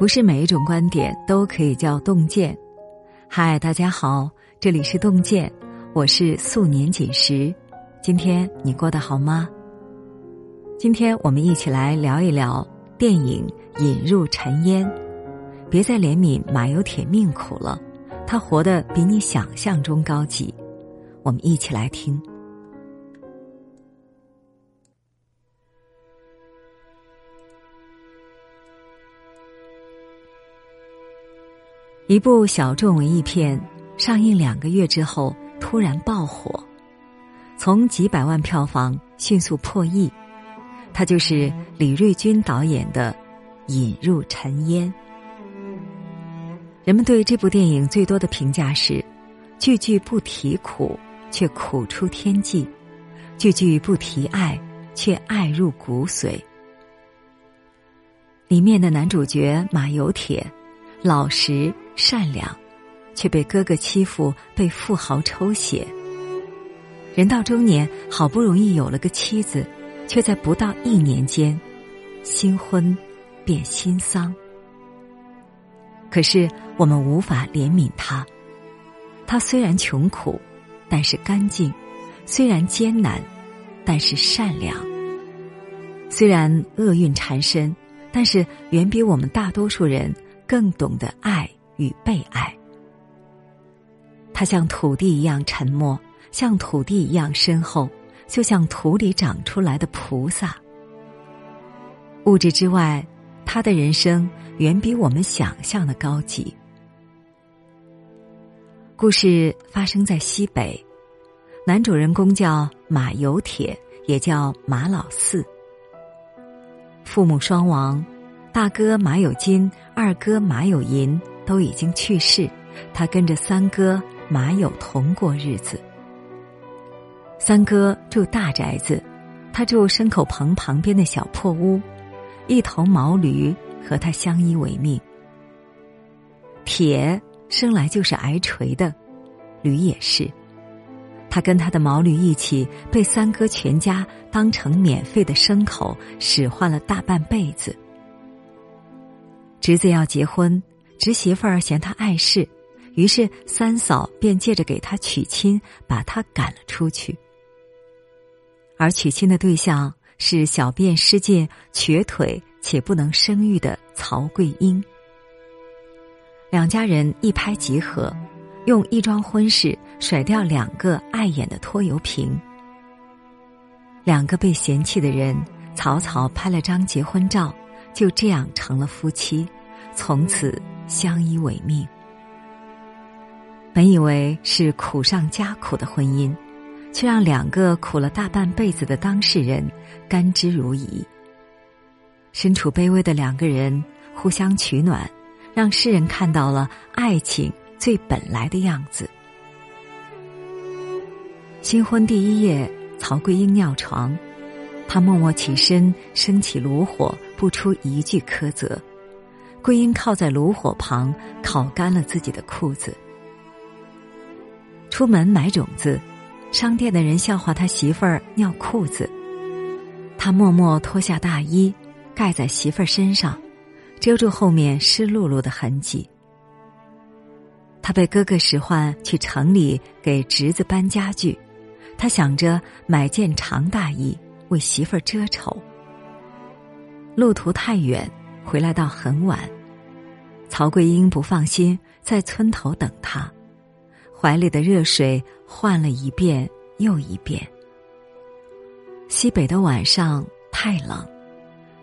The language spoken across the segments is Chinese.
不是每一种观点都可以叫洞见。嗨，大家好，这里是洞见，我是素年锦时。今天你过得好吗？今天我们一起来聊一聊电影《引入尘烟》。别再怜悯马有铁命苦了，他活得比你想象中高级。我们一起来听。一部小众文艺片上映两个月之后突然爆火，从几百万票房迅速破亿。它就是李瑞军导演的《引入尘烟》。人们对这部电影最多的评价是：句句不提苦，却苦出天际；句句不提爱，却爱入骨髓。里面的男主角马有铁，老实。善良，却被哥哥欺负，被富豪抽血。人到中年，好不容易有了个妻子，却在不到一年间，新婚变新丧。可是我们无法怜悯他，他虽然穷苦，但是干净；虽然艰难，但是善良；虽然厄运缠身，但是远比我们大多数人更懂得爱。与被爱，他像土地一样沉默，像土地一样深厚，就像土里长出来的菩萨。物质之外，他的人生远比我们想象的高级。故事发生在西北，男主人公叫马有铁，也叫马老四。父母双亡，大哥马有金，二哥马有银。都已经去世，他跟着三哥马有同过日子。三哥住大宅子，他住牲口棚旁边的小破屋，一头毛驴和他相依为命。铁生来就是挨锤的，驴也是。他跟他的毛驴一起被三哥全家当成免费的牲口使唤了大半辈子。侄子要结婚。侄媳妇儿嫌他碍事，于是三嫂便借着给他娶亲，把他赶了出去。而娶亲的对象是小便失禁、瘸腿且不能生育的曹桂英。两家人一拍即合，用一桩婚事甩掉两个碍眼的拖油瓶。两个被嫌弃的人草草拍了张结婚照，就这样成了夫妻，从此。相依为命，本以为是苦上加苦的婚姻，却让两个苦了大半辈子的当事人甘之如饴。身处卑微的两个人互相取暖，让世人看到了爱情最本来的样子。新婚第一夜，曹桂英尿床，他默默起身，升起炉火，不出一句苛责。桂英靠在炉火旁，烤干了自己的裤子。出门买种子，商店的人笑话他媳妇儿尿裤子。他默默脱下大衣，盖在媳妇儿身上，遮住后面湿漉漉的痕迹。他被哥哥使唤去城里给侄子搬家具，他想着买件长大衣为媳妇儿遮丑。路途太远。回来到很晚，曹桂英不放心，在村头等他，怀里的热水换了一遍又一遍。西北的晚上太冷，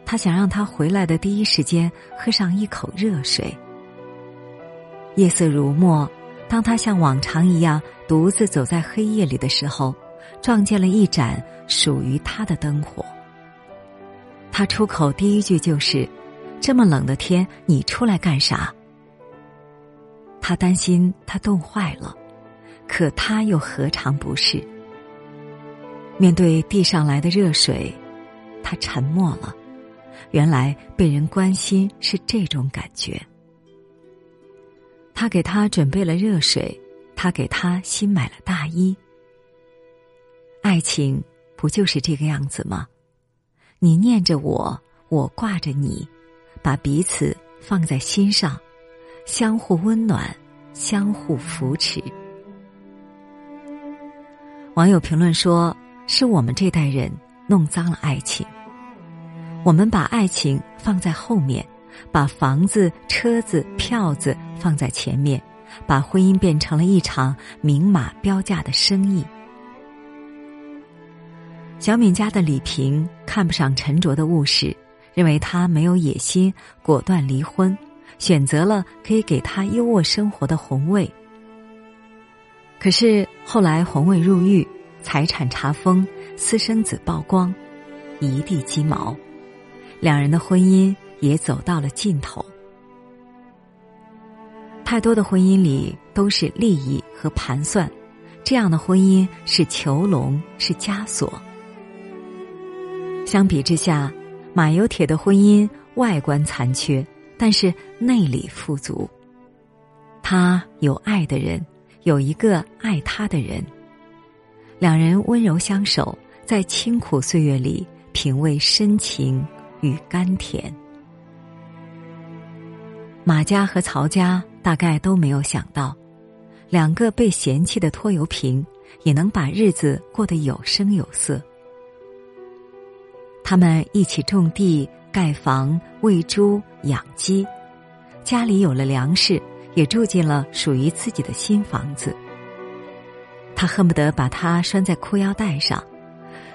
他想让他回来的第一时间喝上一口热水。夜色如墨，当他像往常一样独自走在黑夜里的时候，撞见了一盏属于他的灯火。他出口第一句就是。这么冷的天，你出来干啥？他担心他冻坏了，可他又何尝不是？面对递上来的热水，他沉默了。原来被人关心是这种感觉。他给他准备了热水，他给他新买了大衣。爱情不就是这个样子吗？你念着我，我挂着你。把彼此放在心上，相互温暖，相互扶持。网友评论说：“是我们这代人弄脏了爱情，我们把爱情放在后面，把房子、车子、票子放在前面，把婚姻变成了一场明码标价的生意。”小敏家的李平看不上沉着的务实，认为他没有野心，果断离婚，选择了可以给他优渥生活的红卫。可是后来红卫入狱，财产查封，私生子曝光，一地鸡毛，两人的婚姻也走到了尽头。太多的婚姻里都是利益和盘算，这样的婚姻是囚笼，是枷锁。相比之下，马有铁的婚姻外观残缺，但是内里富足。他有爱的人，有一个爱他的人，两人温柔相守，在清苦岁月里品味深情与甘甜。马家和曹家大概都没有想到，两个被嫌弃的拖油瓶也能把日子过得有声有色。他们一起种地、盖房、喂猪、养鸡，家里有了粮食，也住进了属于自己的新房子。他恨不得把它拴在裤腰带上，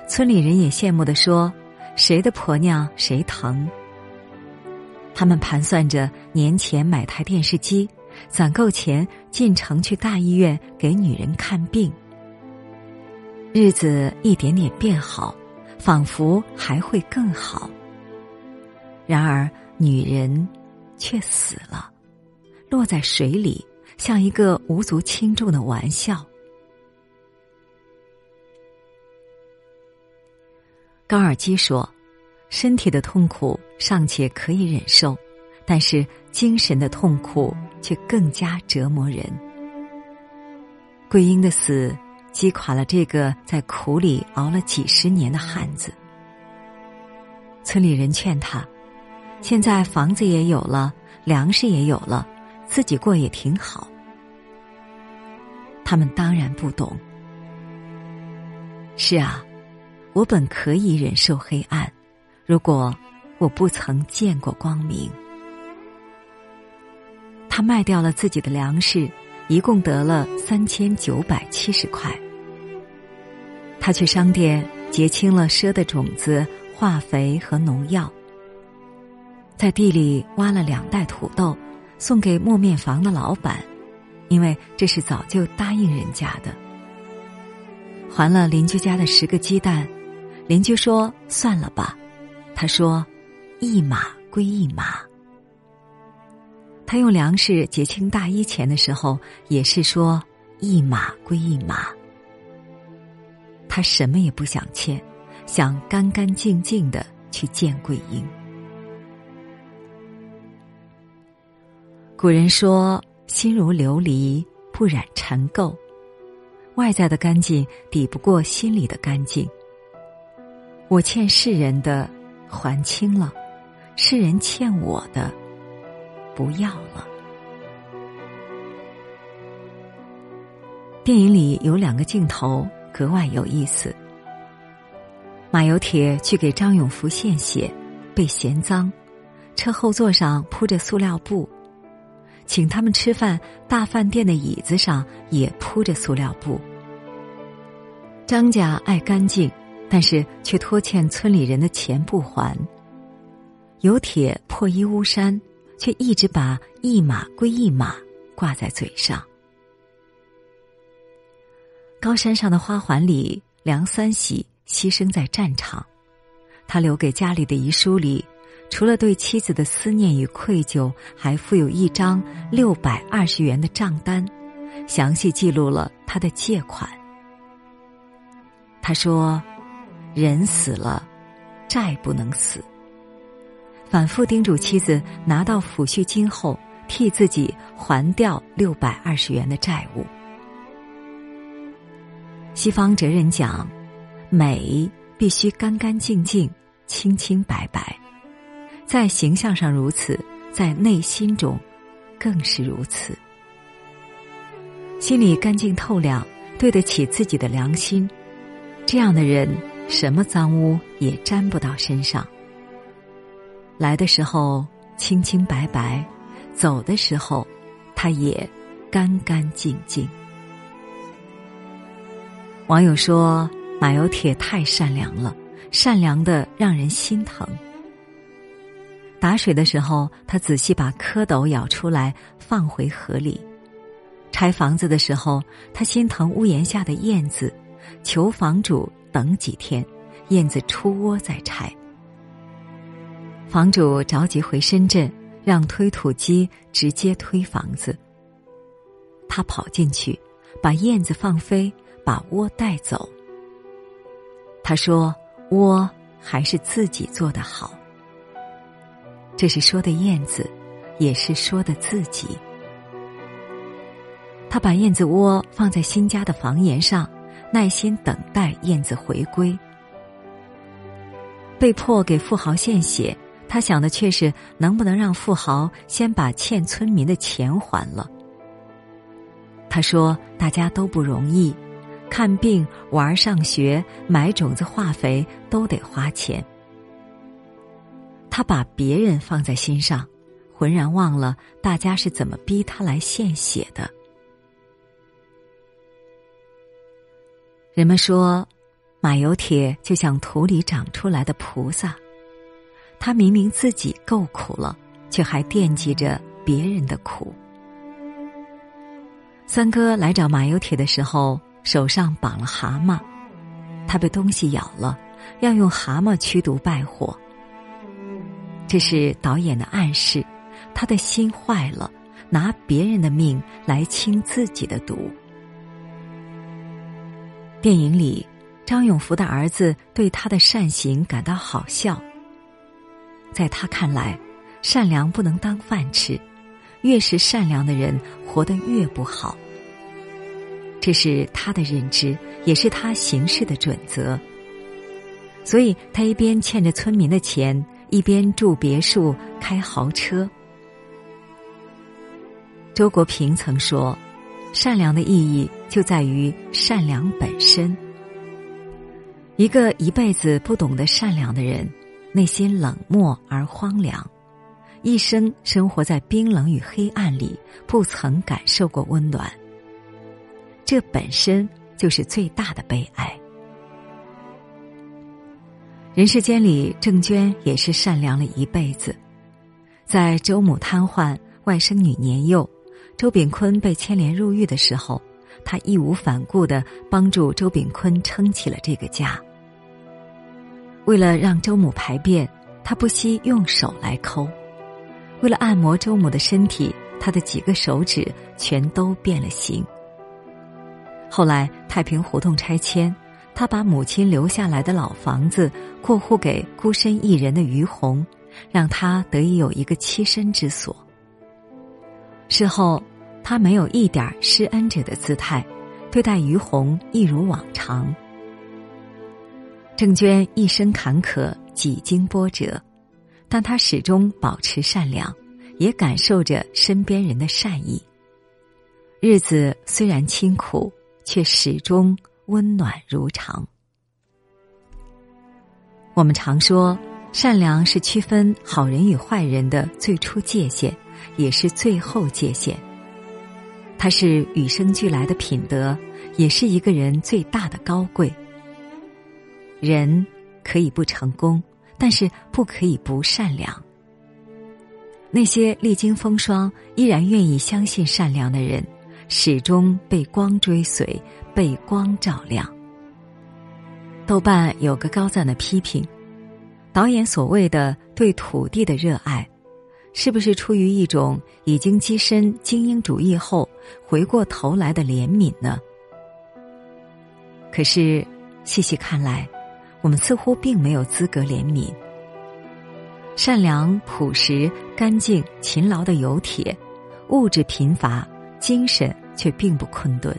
村里人也羡慕的说：“谁的婆娘谁疼。”他们盘算着年前买台电视机，攒够钱进城去大医院给女人看病。日子一点点变好。仿佛还会更好，然而女人却死了，落在水里，像一个无足轻重的玩笑。高尔基说：“身体的痛苦尚且可以忍受，但是精神的痛苦却更加折磨人。”桂英的死。击垮了这个在苦里熬了几十年的汉子。村里人劝他：“现在房子也有了，粮食也有了，自己过也挺好。”他们当然不懂。是啊，我本可以忍受黑暗，如果我不曾见过光明。他卖掉了自己的粮食。一共得了三千九百七十块。他去商店结清了赊的种子、化肥和农药，在地里挖了两袋土豆，送给磨面房的老板，因为这是早就答应人家的。还了邻居家的十个鸡蛋，邻居说算了吧，他说一码归一码。他用粮食结清大衣钱的时候，也是说一码归一码。他什么也不想欠，想干干净净的去见桂英。古人说：“心如琉璃，不染尘垢。”外在的干净抵不过心里的干净。我欠世人的还清了，世人欠我的。不要了。电影里有两个镜头格外有意思。马有铁去给张永福献血，被嫌脏，车后座上铺着塑料布；请他们吃饭，大饭店的椅子上也铺着塑料布。张家爱干净，但是却拖欠村里人的钱不还。有铁破衣乌衫。却一直把一码归一码挂在嘴上。高山上的花环里，梁三喜牺牲在战场，他留给家里的遗书里，除了对妻子的思念与愧疚，还附有一张六百二十元的账单，详细记录了他的借款。他说：“人死了，债不能死。”反复叮嘱妻子拿到抚恤金后，替自己还掉六百二十元的债务。西方哲人讲，美必须干干净净、清清白白，在形象上如此，在内心中，更是如此。心里干净透亮，对得起自己的良心，这样的人，什么脏污也沾不到身上。来的时候清清白白，走的时候，他也干干净净。网友说：“马有铁太善良了，善良的让人心疼。”打水的时候，他仔细把蝌蚪舀出来放回河里；拆房子的时候，他心疼屋檐下的燕子，求房主等几天，燕子出窝再拆。房主着急回深圳，让推土机直接推房子。他跑进去，把燕子放飞，把窝带走。他说：“窝还是自己做的好。”这是说的燕子，也是说的自己。他把燕子窝放在新家的房檐上，耐心等待燕子回归。被迫给富豪献血，他想的却是能不能让富豪先把欠村民的钱还了。他说：“大家都不容易，看病、玩、上学、买种子、化肥都得花钱。”他把别人放在心上，浑然忘了大家是怎么逼他来献血的。人们说，马有铁就像土里长出来的菩萨，他明明自己够苦了，却还惦记着别人的苦。三哥来找马有铁的时候，手上绑了蛤蟆，他被东西咬了，要用蛤蟆驱毒败火。这是导演的暗示，他的心坏了，拿别人的命来清自己的毒。电影里，张永福的儿子对他的善行感到好笑。在他看来，善良不能当饭吃，越是善良的人活得越不好。这是他的认知，也是他行事的准则。所以他一边欠着村民的钱。一边住别墅，开豪车。周国平曾说：“善良的意义就在于善良本身。一个一辈子不懂得善良的人，内心冷漠而荒凉，一生生活在冰冷与黑暗里，不曾感受过温暖。这本身就是最大的悲哀。”人世间里，郑娟也是善良了一辈子。在周母瘫痪、外甥女年幼、周炳坤被牵连入狱的时候，她义无反顾的帮助周炳坤撑起了这个家。为了让周母排便，他不惜用手来抠；为了按摩周母的身体，他的几个手指全都变了形。后来太平胡同拆迁。他把母亲留下来的老房子过户给孤身一人的于红，让他得以有一个栖身之所。事后，他没有一点施恩者的姿态，对待于红一如往常。郑娟一生坎坷，几经波折，但她始终保持善良，也感受着身边人的善意。日子虽然清苦，却始终。温暖如常。我们常说，善良是区分好人与坏人的最初界限，也是最后界限。它是与生俱来的品德，也是一个人最大的高贵。人可以不成功，但是不可以不善良。那些历经风霜依然愿意相信善良的人。始终被光追随，被光照亮。豆瓣有个高赞的批评：导演所谓的对土地的热爱，是不是出于一种已经跻身精英主义后回过头来的怜悯呢？可是细细看来，我们似乎并没有资格怜悯。善良、朴实、干净、勤劳的油铁，物质贫乏，精神。却并不困顿。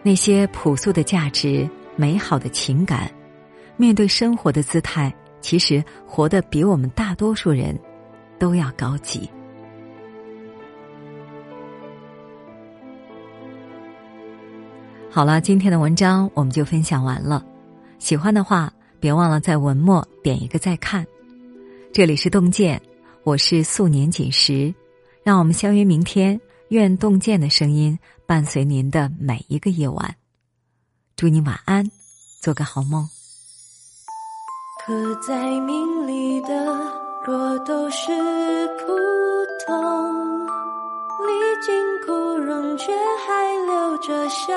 那些朴素的价值、美好的情感，面对生活的姿态，其实活得比我们大多数人都要高级。好了，今天的文章我们就分享完了。喜欢的话，别忘了在文末点一个再看。这里是洞见，我是素年锦时，让我们相约明天。愿洞见的声音伴随您的每一个夜晚。祝你晚安，做个好梦。刻在名里的，若都是普通，历经苦荣却还留着笑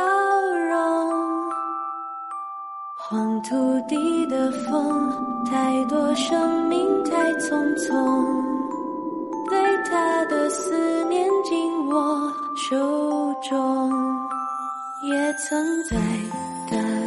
容。黄土地的风，太多生命太匆匆。对他的思念紧握手中，也曾在等